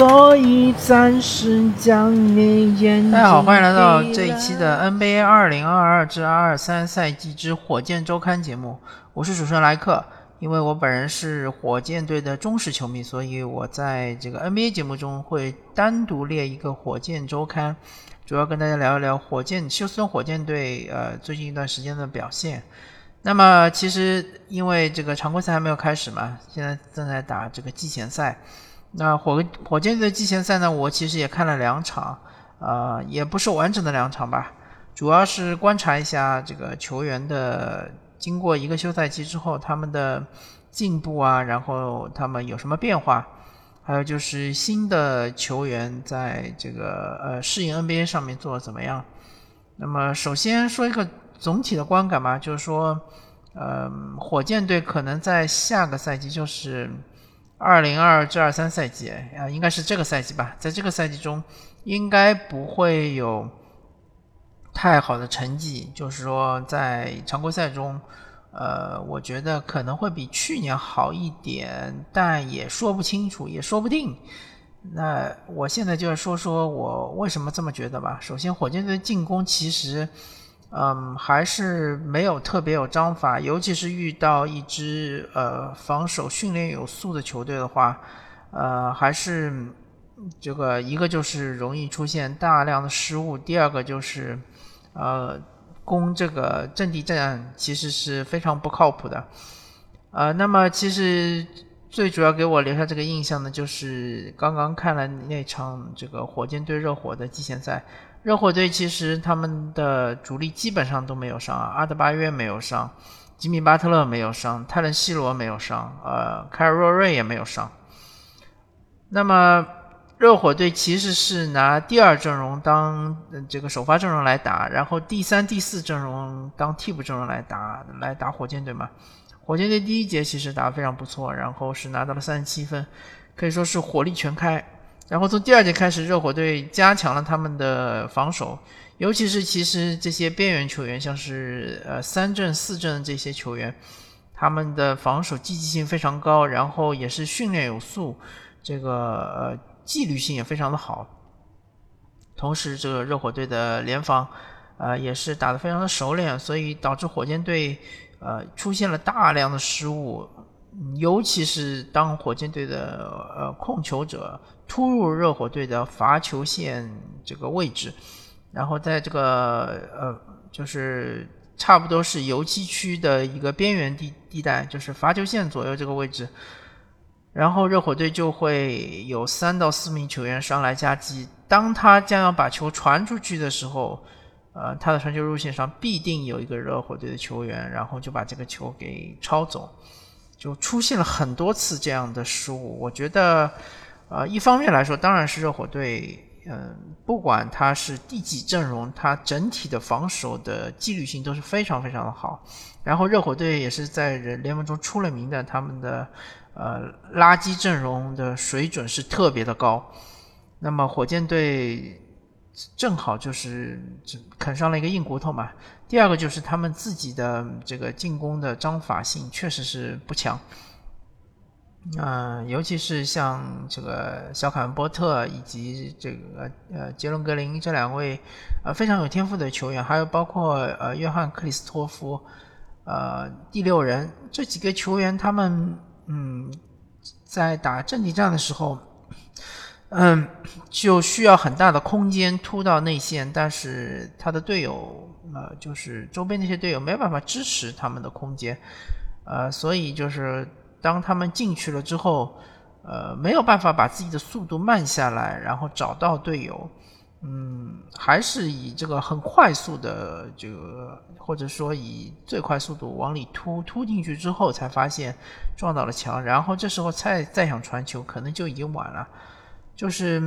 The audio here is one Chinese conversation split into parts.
所以暂时将你眼睛大家好，欢迎来到这一期的 NBA 二零二二至二二三赛季之火箭周刊节目。我是主持人莱克。因为我本人是火箭队的忠实球迷，所以我在这个 NBA 节目中会单独列一个火箭周刊，主要跟大家聊一聊火箭休斯顿火箭队呃最近一段时间的表现。那么其实因为这个常规赛还没有开始嘛，现在正在打这个季前赛。那火火箭队的季前赛呢，我其实也看了两场，呃，也不是完整的两场吧，主要是观察一下这个球员的。经过一个休赛期之后，他们的进步啊，然后他们有什么变化？还有就是新的球员在这个呃适应 NBA 上面做的怎么样？那么首先说一个总体的观感吧，就是说，呃，火箭队可能在下个赛季，就是二零二至二三赛季啊，应该是这个赛季吧，在这个赛季中，应该不会有。太好的成绩，就是说在常规赛中，呃，我觉得可能会比去年好一点，但也说不清楚，也说不定。那我现在就要说说我为什么这么觉得吧。首先，火箭队进攻其实，嗯，还是没有特别有章法，尤其是遇到一支呃防守训练有素的球队的话，呃，还是这个一个就是容易出现大量的失误，第二个就是。呃，攻这个阵地战其实是非常不靠谱的。呃，那么其实最主要给我留下这个印象呢，就是刚刚看了那场这个火箭对热火的季前赛。热火队其实他们的主力基本上都没有伤，阿德巴约没有伤，吉米巴特勒没有伤，泰伦西罗没有伤，呃，凯尔洛瑞也没有伤。那么。热火队其实是拿第二阵容当这个首发阵容来打，然后第三、第四阵容当替补阵容来打，来打火箭队嘛。火箭队第一节其实打得非常不错，然后是拿到了三十七分，可以说是火力全开。然后从第二节开始，热火队加强了他们的防守，尤其是其实这些边缘球员，像是呃三阵、四阵这些球员，他们的防守积极性非常高，然后也是训练有素，这个呃。纪律性也非常的好，同时这个热火队的联防，呃也是打得非常的熟练，所以导致火箭队呃出现了大量的失误，尤其是当火箭队的呃控球者突入热火队的罚球线这个位置，然后在这个呃就是差不多是油漆区的一个边缘地地带，就是罚球线左右这个位置。然后热火队就会有三到四名球员上来夹击，当他将要把球传出去的时候，呃，他的传球路线上必定有一个热火队的球员，然后就把这个球给抄走，就出现了很多次这样的失误。我觉得，呃，一方面来说，当然是热火队，嗯，不管他是第几阵容，他整体的防守的纪律性都是非常非常的好。然后热火队也是在联盟中出了名的，他们的。呃，垃圾阵容的水准是特别的高，那么火箭队正好就是啃上了一个硬骨头嘛。第二个就是他们自己的这个进攻的章法性确实是不强，嗯，尤其是像这个小凯文波特以及这个呃杰伦格林这两位呃非常有天赋的球员，还有包括呃约翰克里斯托夫，呃第六人这几个球员他们。嗯，在打阵地战的时候，嗯，就需要很大的空间突到内线，但是他的队友，呃，就是周边那些队友没有办法支持他们的空间，呃，所以就是当他们进去了之后，呃，没有办法把自己的速度慢下来，然后找到队友。嗯，还是以这个很快速的这个，或者说以最快速度往里突突进去之后，才发现撞到了墙，然后这时候再再想传球，可能就已经晚了。就是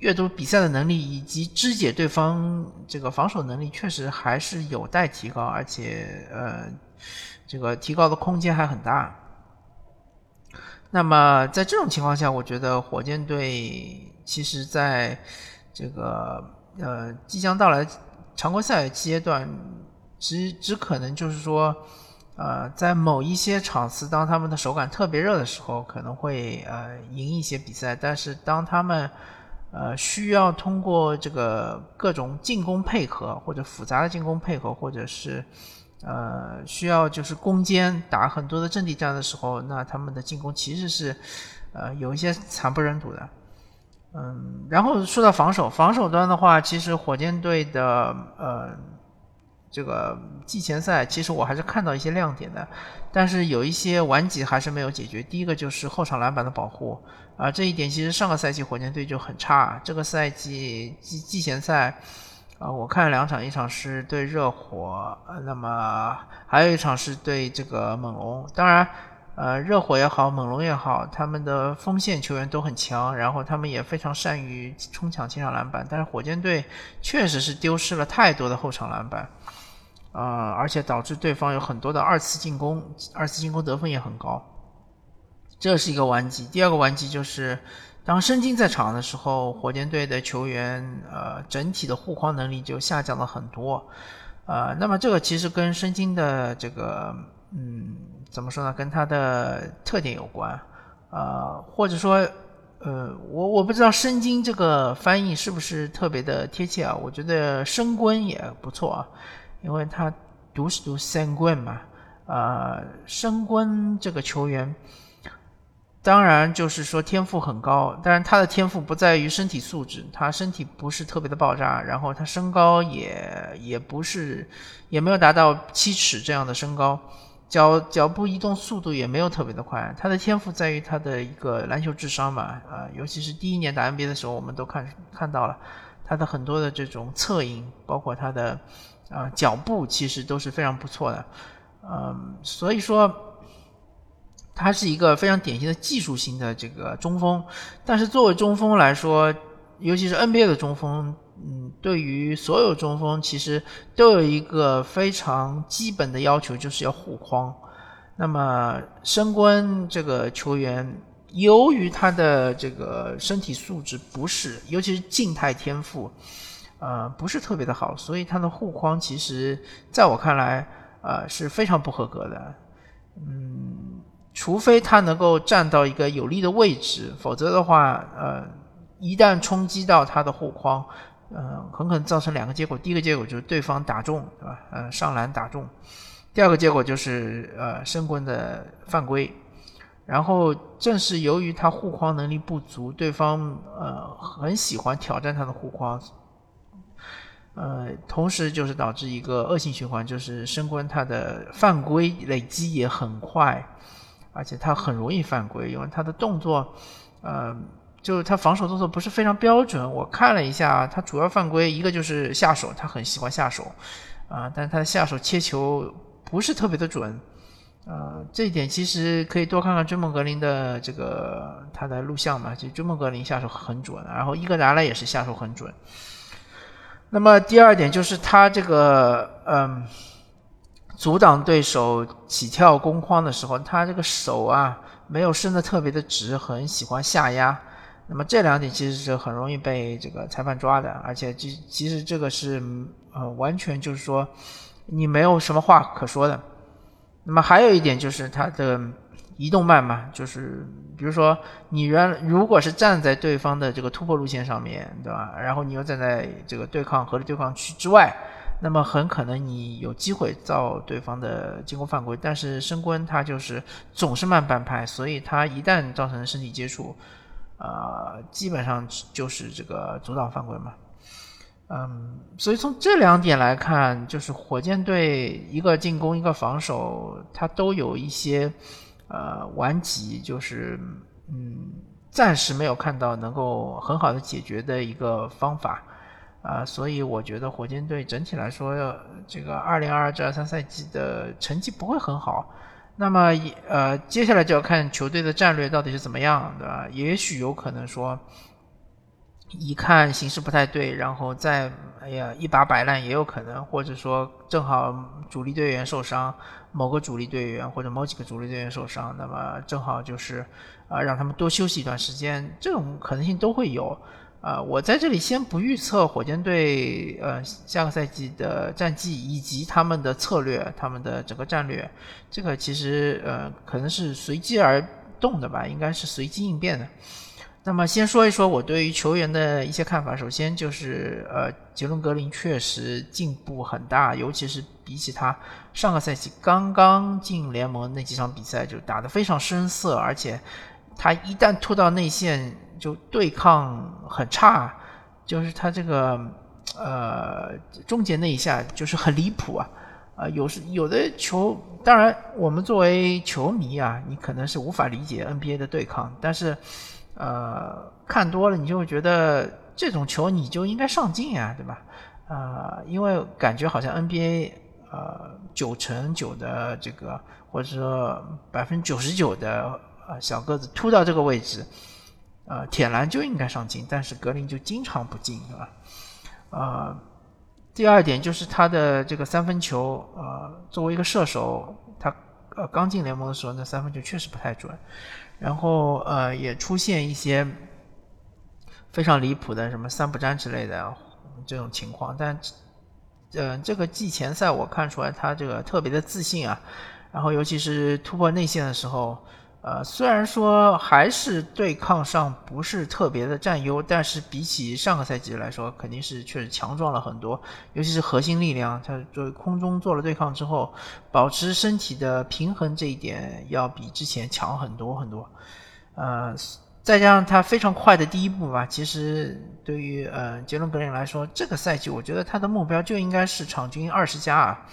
阅读比赛的能力以及肢解对方这个防守能力，确实还是有待提高，而且呃，这个提高的空间还很大。那么在这种情况下，我觉得火箭队其实在。这个呃，即将到来常规赛阶段，只只可能就是说，呃，在某一些场次，当他们的手感特别热的时候，可能会呃赢一些比赛。但是当他们呃需要通过这个各种进攻配合，或者复杂的进攻配合，或者是呃需要就是攻坚打很多的阵地战的时候，那他们的进攻其实是呃有一些惨不忍睹的。嗯，然后说到防守，防守端的话，其实火箭队的呃。这个季前赛其实我还是看到一些亮点的，但是有一些顽疾还是没有解决。第一个就是后场篮板的保护啊，这一点其实上个赛季火箭队就很差。这个赛季季季前赛啊，我看了两场，一场是对热火，那么还有一场是对这个猛龙。当然，呃，热火也好，猛龙也好，他们的锋线球员都很强，然后他们也非常善于冲抢前场篮板。但是火箭队确实是丢失了太多的后场篮板。啊，而且导致对方有很多的二次进攻，二次进攻得分也很高，这是一个顽疾。第二个顽疾就是，当申京在场的时候，火箭队的球员呃整体的护框能力就下降了很多。呃，那么这个其实跟申京的这个嗯怎么说呢，跟他的特点有关。呃，或者说呃我我不知道申京这个翻译是不是特别的贴切啊？我觉得申昆也不错啊。因为他读是读申棍嘛，呃，申棍这个球员，当然就是说天赋很高，但是他的天赋不在于身体素质，他身体不是特别的爆炸，然后他身高也也不是，也没有达到七尺这样的身高，脚脚步移动速度也没有特别的快，他的天赋在于他的一个篮球智商嘛，啊，尤其是第一年打 NBA 的时候，我们都看看到了他的很多的这种策应，包括他的。啊，脚步其实都是非常不错的，嗯，所以说他是一个非常典型的技术型的这个中锋。但是作为中锋来说，尤其是 NBA 的中锋，嗯，对于所有中锋其实都有一个非常基本的要求，就是要护框。那么申官这个球员，由于他的这个身体素质不是，尤其是静态天赋。呃，不是特别的好，所以他的护框其实在我看来，呃是非常不合格的。嗯，除非他能够站到一个有利的位置，否则的话，呃，一旦冲击到他的护框，呃，很可能造成两个结果。第一个结果就是对方打中，对吧？呃，上篮打中。第二个结果就是呃，申棍的犯规。然后正是由于他护框能力不足，对方呃很喜欢挑战他的护框。呃，同时就是导致一个恶性循环，就是申官他的犯规累积也很快，而且他很容易犯规，因为他的动作，呃，就是他防守动作不是非常标准。我看了一下，他主要犯规一个就是下手，他很喜欢下手，啊，但是他的下手切球不是特别的准，呃，这一点其实可以多看看追梦格林的这个他的录像嘛，就追梦格林下手很准，然后伊戈达拉也是下手很准。那么第二点就是他这个嗯，阻挡对手起跳攻框的时候，他这个手啊没有伸的特别的直，很喜欢下压。那么这两点其实是很容易被这个裁判抓的，而且其其实这个是呃完全就是说你没有什么话可说的。那么还有一点就是他的。移动慢嘛，就是比如说你原如果是站在对方的这个突破路线上面对吧？然后你又站在这个对抗合理对抗区之外，那么很可能你有机会造对方的进攻犯规。但是申官他就是总是慢半拍，所以他一旦造成身体接触，啊，基本上就是这个阻挡犯规嘛。嗯，所以从这两点来看，就是火箭队一个进攻一个防守，它都有一些。呃，顽疾就是，嗯，暂时没有看到能够很好的解决的一个方法，啊，所以我觉得火箭队整体来说，这个二零二二至二三赛季的成绩不会很好。那么，呃，接下来就要看球队的战略到底是怎么样，对吧？也许有可能说。一看形势不太对，然后再哎呀一把摆烂也有可能，或者说正好主力队员受伤，某个主力队员或者某几个主力队员受伤，那么正好就是啊让他们多休息一段时间，这种可能性都会有。呃，我在这里先不预测火箭队呃下个赛季的战绩以及他们的策略，他们的整个战略，这个其实呃可能是随机而动的吧，应该是随机应变的。那么先说一说我对于球员的一些看法。首先就是呃，杰伦格林确实进步很大，尤其是比起他上个赛季刚刚进联盟那几场比赛，就打得非常生涩，而且他一旦突到内线。就对抗很差，就是他这个呃终结那一下就是很离谱啊，啊有时有的球，当然我们作为球迷啊，你可能是无法理解 NBA 的对抗，但是呃看多了你就会觉得这种球你就应该上进啊，对吧？啊，因为感觉好像 NBA 呃九成九的这个或者说百分之九十九的呃小个子突到这个位置。呃，铁篮就应该上进，但是格林就经常不进，是吧？呃，第二点就是他的这个三分球，呃，作为一个射手，他呃刚进联盟的时候，那三分球确实不太准，然后呃也出现一些非常离谱的什么三不沾之类的这种情况，但呃这个季前赛我看出来他这个特别的自信啊，然后尤其是突破内线的时候。呃，虽然说还是对抗上不是特别的占优，但是比起上个赛季来说，肯定是确实强壮了很多。尤其是核心力量，他在空中做了对抗之后，保持身体的平衡这一点要比之前强很多很多。呃，再加上他非常快的第一步吧，其实对于呃杰伦格林来说，这个赛季我觉得他的目标就应该是场均二十加啊，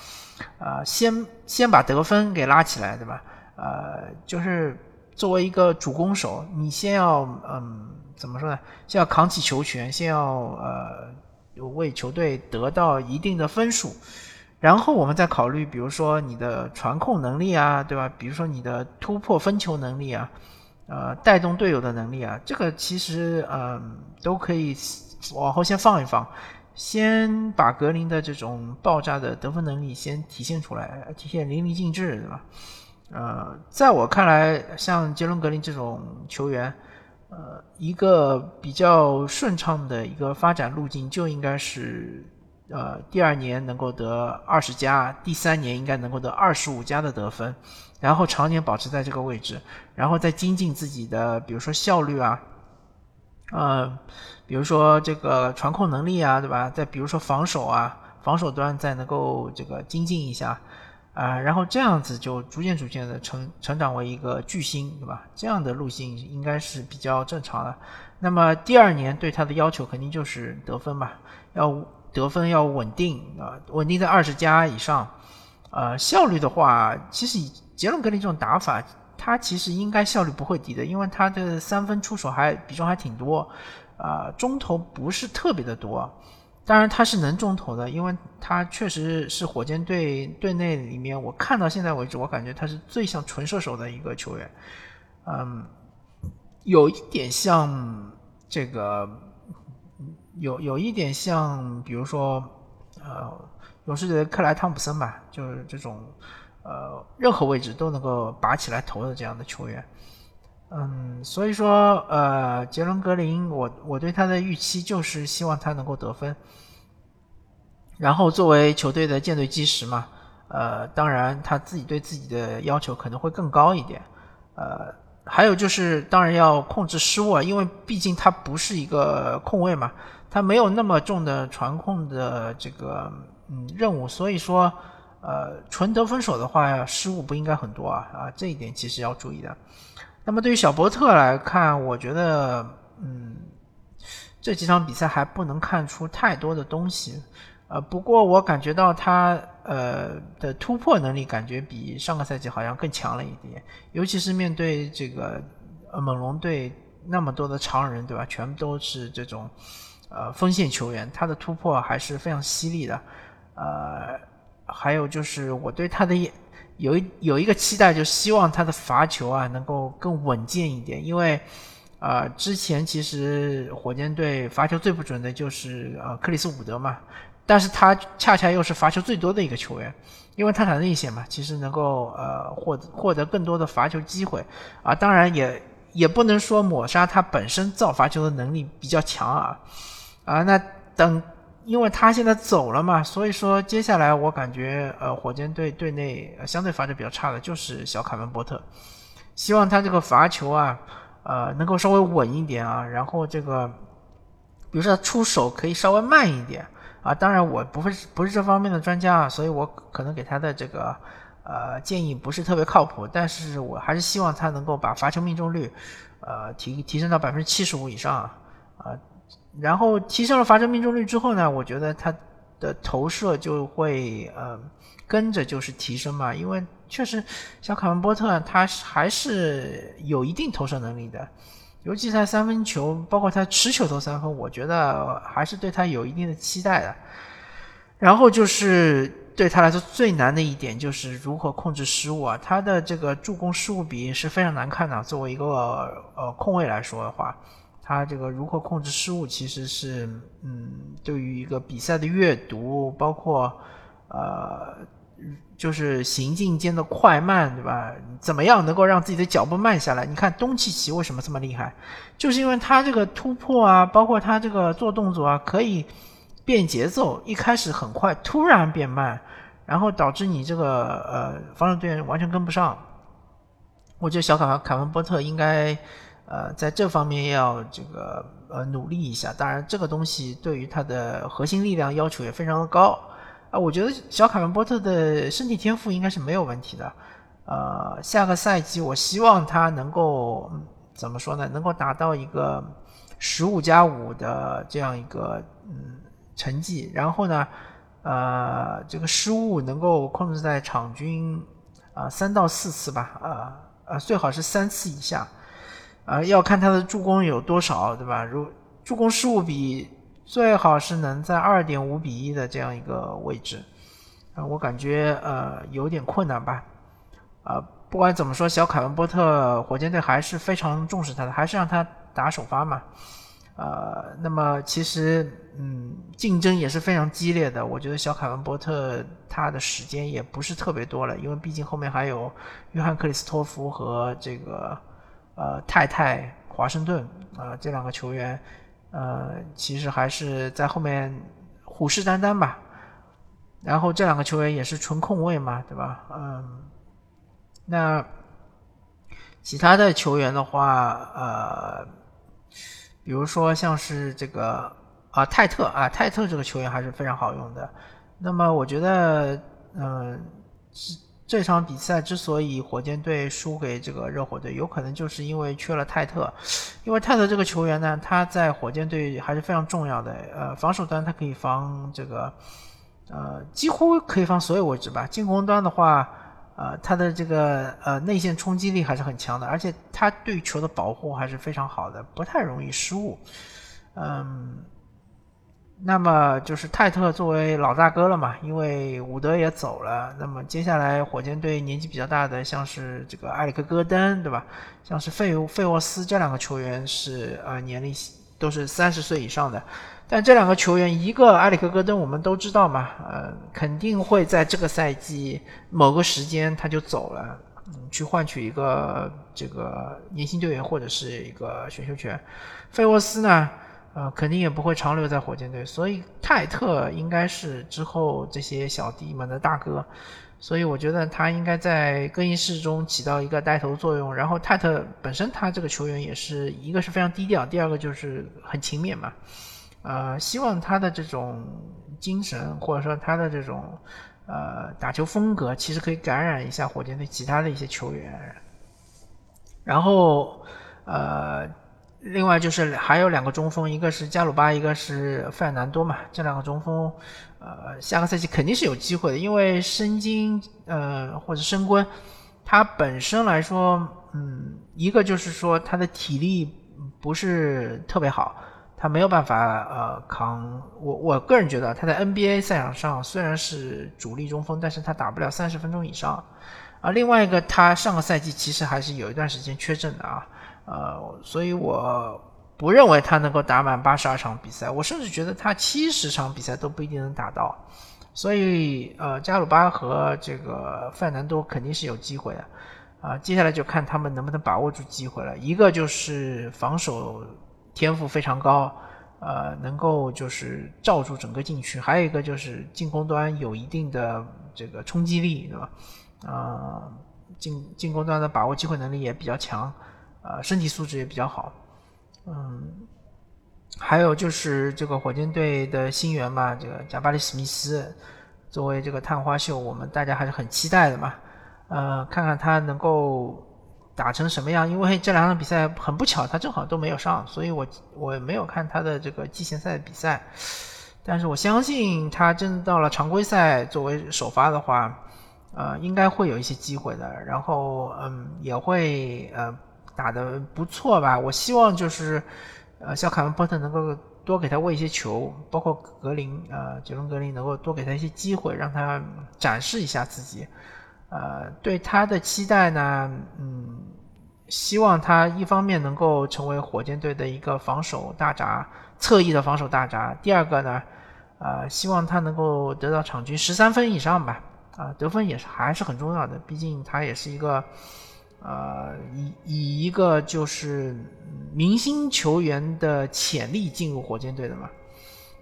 啊，先先把得分给拉起来，对吧？呃，就是作为一个主攻手，你先要嗯，怎么说呢？先要扛起球权，先要呃，为球队得到一定的分数，然后我们再考虑，比如说你的传控能力啊，对吧？比如说你的突破分球能力啊，呃，带动队友的能力啊，这个其实嗯，都可以往后先放一放，先把格林的这种爆炸的得分能力先体现出来，体现淋漓尽致，对吧？呃，在我看来，像杰伦格林这种球员，呃，一个比较顺畅的一个发展路径就应该是，呃，第二年能够得二十加，第三年应该能够得二十五加的得分，然后常年保持在这个位置，然后再精进自己的，比如说效率啊，呃，比如说这个传控能力啊，对吧？再比如说防守啊，防守端再能够这个精进一下。啊，然后这样子就逐渐逐渐的成成长为一个巨星，对吧？这样的路径应该是比较正常的。那么第二年对他的要求肯定就是得分吧，要得分要稳定啊，稳定在二十加以上。呃，效率的话，其实杰伦格林这种打法，他其实应该效率不会低的，因为他的三分出手还比重还挺多，啊，中投不是特别的多。当然他是能中投的，因为他确实是火箭队队内里面，我看到现在为止，我感觉他是最像纯射手的一个球员。嗯，有一点像这个，有有一点像，比如说，呃，勇士队的克莱汤普森吧，就是这种，呃，任何位置都能够拔起来投的这样的球员。嗯，所以说，呃，杰伦格林，我我对他的预期就是希望他能够得分，然后作为球队的舰队基石嘛，呃，当然他自己对自己的要求可能会更高一点，呃，还有就是当然要控制失误啊，因为毕竟他不是一个控卫嘛，他没有那么重的传控的这个嗯任务，所以说，呃，纯得分手的话，失误不应该很多啊啊，这一点其实要注意的。那么对于小波特来看，我觉得，嗯，这几场比赛还不能看出太多的东西，呃，不过我感觉到他呃的突破能力感觉比上个赛季好像更强了一点，尤其是面对这个呃猛龙队那么多的常人，对吧？全部都是这种呃锋线球员，他的突破还是非常犀利的，呃，还有就是我对他的。有一有一个期待，就希望他的罚球啊能够更稳健一点，因为，啊，之前其实火箭队罚球最不准的就是呃克里斯伍德嘛，但是他恰恰又是罚球最多的一个球员，因为他打内线嘛，其实能够呃获获得更多的罚球机会，啊，当然也也不能说抹杀他本身造罚球的能力比较强啊，啊，那等，因为他现在走了嘛，所以说接下来我感觉，呃，火箭队队内相对罚球比较差的就是小凯文波特，希望他这个罚球啊，呃，能够稍微稳一点啊，然后这个，比如说他出手可以稍微慢一点啊，当然我不是不是这方面的专家啊，所以我可能给他的这个。呃，建议不是特别靠谱，但是我还是希望他能够把罚球命中率，呃，提提升到百分之七十五以上啊。然后提升了罚球命中率之后呢，我觉得他的投射就会呃跟着就是提升嘛，因为确实小卡文波特他还是有一定投射能力的，尤其在三分球，包括他持球投三分，我觉得还是对他有一定的期待的。然后就是。对他来说最难的一点就是如何控制失误啊！他的这个助攻失误比是非常难看的。作为一个呃控卫来说的话，他这个如何控制失误，其实是嗯，对于一个比赛的阅读，包括呃，就是行进间的快慢，对吧？怎么样能够让自己的脚步慢下来？你看东契奇为什么这么厉害？就是因为他这个突破啊，包括他这个做动作啊，可以变节奏，一开始很快，突然变慢。然后导致你这个呃防守队员完全跟不上，我觉得小卡卡文波特应该呃在这方面要这个呃努力一下。当然，这个东西对于他的核心力量要求也非常的高啊。我觉得小卡文波特的身体天赋应该是没有问题的。呃，下个赛季我希望他能够怎么说呢？能够达到一个十五加五的这样一个嗯成绩，然后呢？呃，这个失误能够控制在场均啊三到四次吧，啊啊最好是三次以下，啊要看他的助攻有多少，对吧？如助攻失误比最好是能在二点五比一的这样一个位置，啊我感觉呃有点困难吧，啊不管怎么说，小凯文波特火箭队还是非常重视他的，还是让他打首发嘛。呃，那么其实，嗯，竞争也是非常激烈的。我觉得小凯文波特他的时间也不是特别多了，因为毕竟后面还有约翰克里斯托夫和这个呃太太华盛顿啊这两个球员，呃，其实还是在后面虎视眈眈吧。然后这两个球员也是纯控卫嘛，对吧？嗯，那其他的球员的话，呃。比如说像是这个啊泰特啊泰特这个球员还是非常好用的。那么我觉得，嗯，这场比赛之所以火箭队输给这个热火队，有可能就是因为缺了泰特。因为泰特这个球员呢，他在火箭队还是非常重要的。呃，防守端他可以防这个，呃，几乎可以防所有位置吧。进攻端的话。呃，他的这个呃内线冲击力还是很强的，而且他对球的保护还是非常好的，不太容易失误。嗯，那么就是泰特作为老大哥了嘛，因为伍德也走了，那么接下来火箭队年纪比较大的，像是这个埃里克戈登，对吧？像是费费沃斯这两个球员是呃年龄都是三十岁以上的。但这两个球员，一个埃里克·戈登，我们都知道嘛，呃，肯定会在这个赛季某个时间他就走了，嗯，去换取一个这个年轻队员或者是一个选秀权。费沃斯呢，呃，肯定也不会长留在火箭队，所以泰特应该是之后这些小弟们的大哥，所以我觉得他应该在更衣室中起到一个带头作用。然后泰特本身他这个球员也是一个是非常低调，第二个就是很勤勉嘛。呃，希望他的这种精神，或者说他的这种呃打球风格，其实可以感染一下火箭队其他的一些球员。然后，呃，另外就是还有两个中锋，一个是加鲁巴，一个是费尔南多嘛。这两个中锋，呃，下个赛季肯定是有机会的，因为申京呃或者申 quân，他本身来说，嗯，一个就是说他的体力不是特别好。他没有办法呃扛我，我个人觉得他在 NBA 赛场上虽然是主力中锋，但是他打不了三十分钟以上。啊，另外一个他上个赛季其实还是有一段时间缺阵的啊，呃，所以我不认为他能够打满八十二场比赛，我甚至觉得他七十场比赛都不一定能打到。所以呃，加鲁巴和这个费南多肯定是有机会的。啊，接下来就看他们能不能把握住机会了。一个就是防守天赋非常高，呃，能够就是罩住整个禁区；还有一个就是进攻端有一定的这个冲击力，对吧？啊，进进攻端的把握机会能力也比较强，呃，身体素质也比较好，嗯。还有就是这个火箭队的新援嘛，这个贾巴里史密斯作为这个探花秀，我们大家还是很期待的嘛。呃，看看他能够打成什么样，因为这两场比赛很不巧，他正好都没有上，所以我我没有看他的这个季前赛的比赛。但是我相信他真的到了常规赛作为首发的话，呃，应该会有一些机会的。然后嗯，也会呃打得不错吧。我希望就是。呃，像卡文波特能够多给他喂一些球，包括格林，呃，杰伦格林能够多给他一些机会，让他展示一下自己。呃，对他的期待呢，嗯，希望他一方面能够成为火箭队的一个防守大闸，侧翼的防守大闸。第二个呢，呃，希望他能够得到场均十三分以上吧。啊，得分也是还是很重要的，毕竟他也是一个。呃，以以一个就是明星球员的潜力进入火箭队的嘛，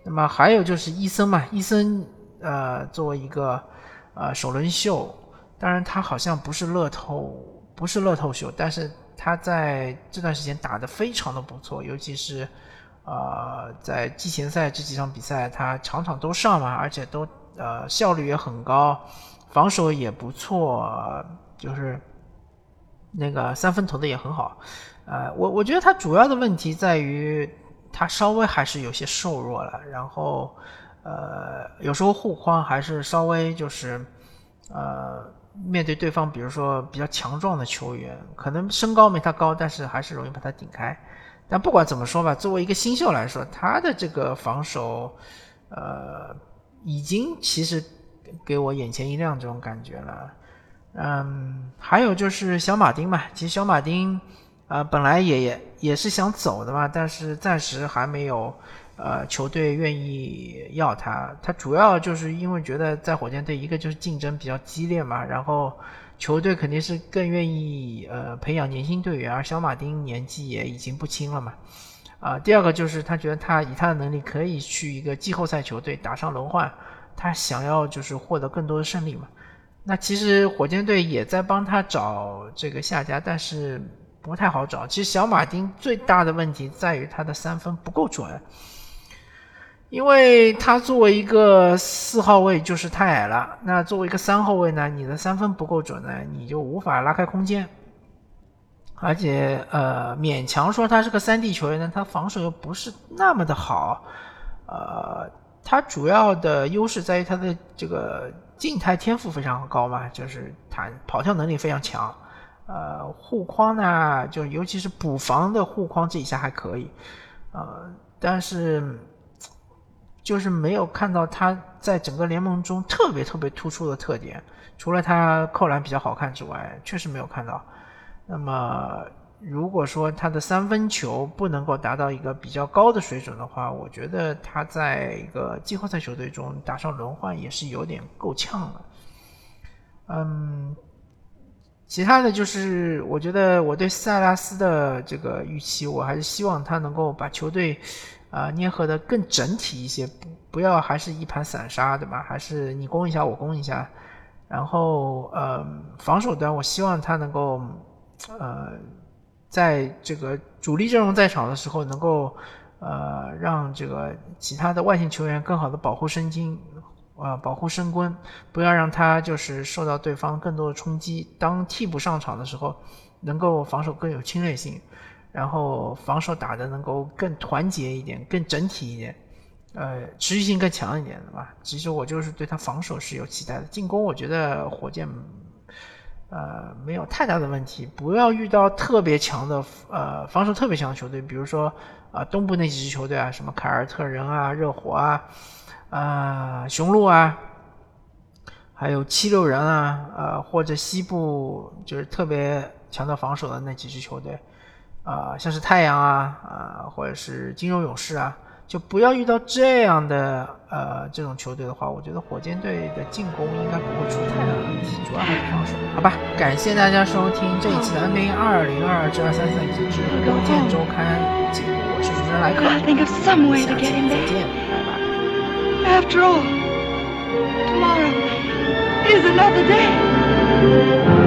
那么还有就是伊森嘛，伊森呃作为一个呃首轮秀，当然他好像不是乐透，不是乐透秀，但是他在这段时间打得非常的不错，尤其是呃在季前赛这几场比赛，他场场都上嘛，而且都呃效率也很高，防守也不错，就是。那个三分投的也很好，呃，我我觉得他主要的问题在于他稍微还是有些瘦弱了，然后呃，有时候护框还是稍微就是呃，面对对方比如说比较强壮的球员，可能身高没他高，但是还是容易把他顶开。但不管怎么说吧，作为一个新秀来说，他的这个防守呃，已经其实给我眼前一亮这种感觉了。嗯，还有就是小马丁嘛，其实小马丁，呃，本来也也也是想走的嘛，但是暂时还没有，呃，球队愿意要他。他主要就是因为觉得在火箭队，一个就是竞争比较激烈嘛，然后球队肯定是更愿意呃培养年轻队员，而小马丁年纪也已经不轻了嘛，啊，第二个就是他觉得他以他的能力可以去一个季后赛球队打上轮换，他想要就是获得更多的胜利嘛。那其实火箭队也在帮他找这个下家，但是不太好找。其实小马丁最大的问题在于他的三分不够准，因为他作为一个四号位就是太矮了。那作为一个三号位呢，你的三分不够准呢，你就无法拉开空间。而且呃，勉强说他是个三 D 球员呢，他防守又不是那么的好。呃，他主要的优势在于他的这个。静态天赋非常高嘛，就是弹跑跳能力非常强，呃，护框呢，就尤其是补防的护框这一下还可以，呃，但是就是没有看到他在整个联盟中特别特别突出的特点，除了他扣篮比较好看之外，确实没有看到。那么。如果说他的三分球不能够达到一个比较高的水准的话，我觉得他在一个季后赛球队中打上轮换也是有点够呛了。嗯，其他的就是我觉得我对塞拉斯的这个预期，我还是希望他能够把球队啊捏合的更整体一些，不不要还是一盘散沙，对吧？还是你攻一下我攻一下，然后呃防守端我希望他能够呃。在这个主力阵容在场的时候，能够呃让这个其他的外线球员更好的保护身经，呃保护身棍，不要让他就是受到对方更多的冲击。当替补上场的时候，能够防守更有侵略性，然后防守打的能够更团结一点，更整体一点，呃持续性更强一点的吧。其实我就是对他防守是有期待的，进攻我觉得火箭。呃，没有太大的问题，不要遇到特别强的呃防守特别强的球队，比如说啊东部那几支球队啊，什么凯尔特人啊、热火啊、啊雄鹿啊，还有七六人啊，呃或者西部就是特别强调防守的那几支球队，啊像是太阳啊啊或者是金州勇士啊，就不要遇到这样的呃这种球队的话，我觉得火箭队的进攻应该不会出太大的问题，主要还是防守。好吧，感谢大家收听这一期的 NBA 二零二二至二三赛季之火箭周刊节目，我是主持人莱克，下期再见，拜拜。After all, tomorrow is another day.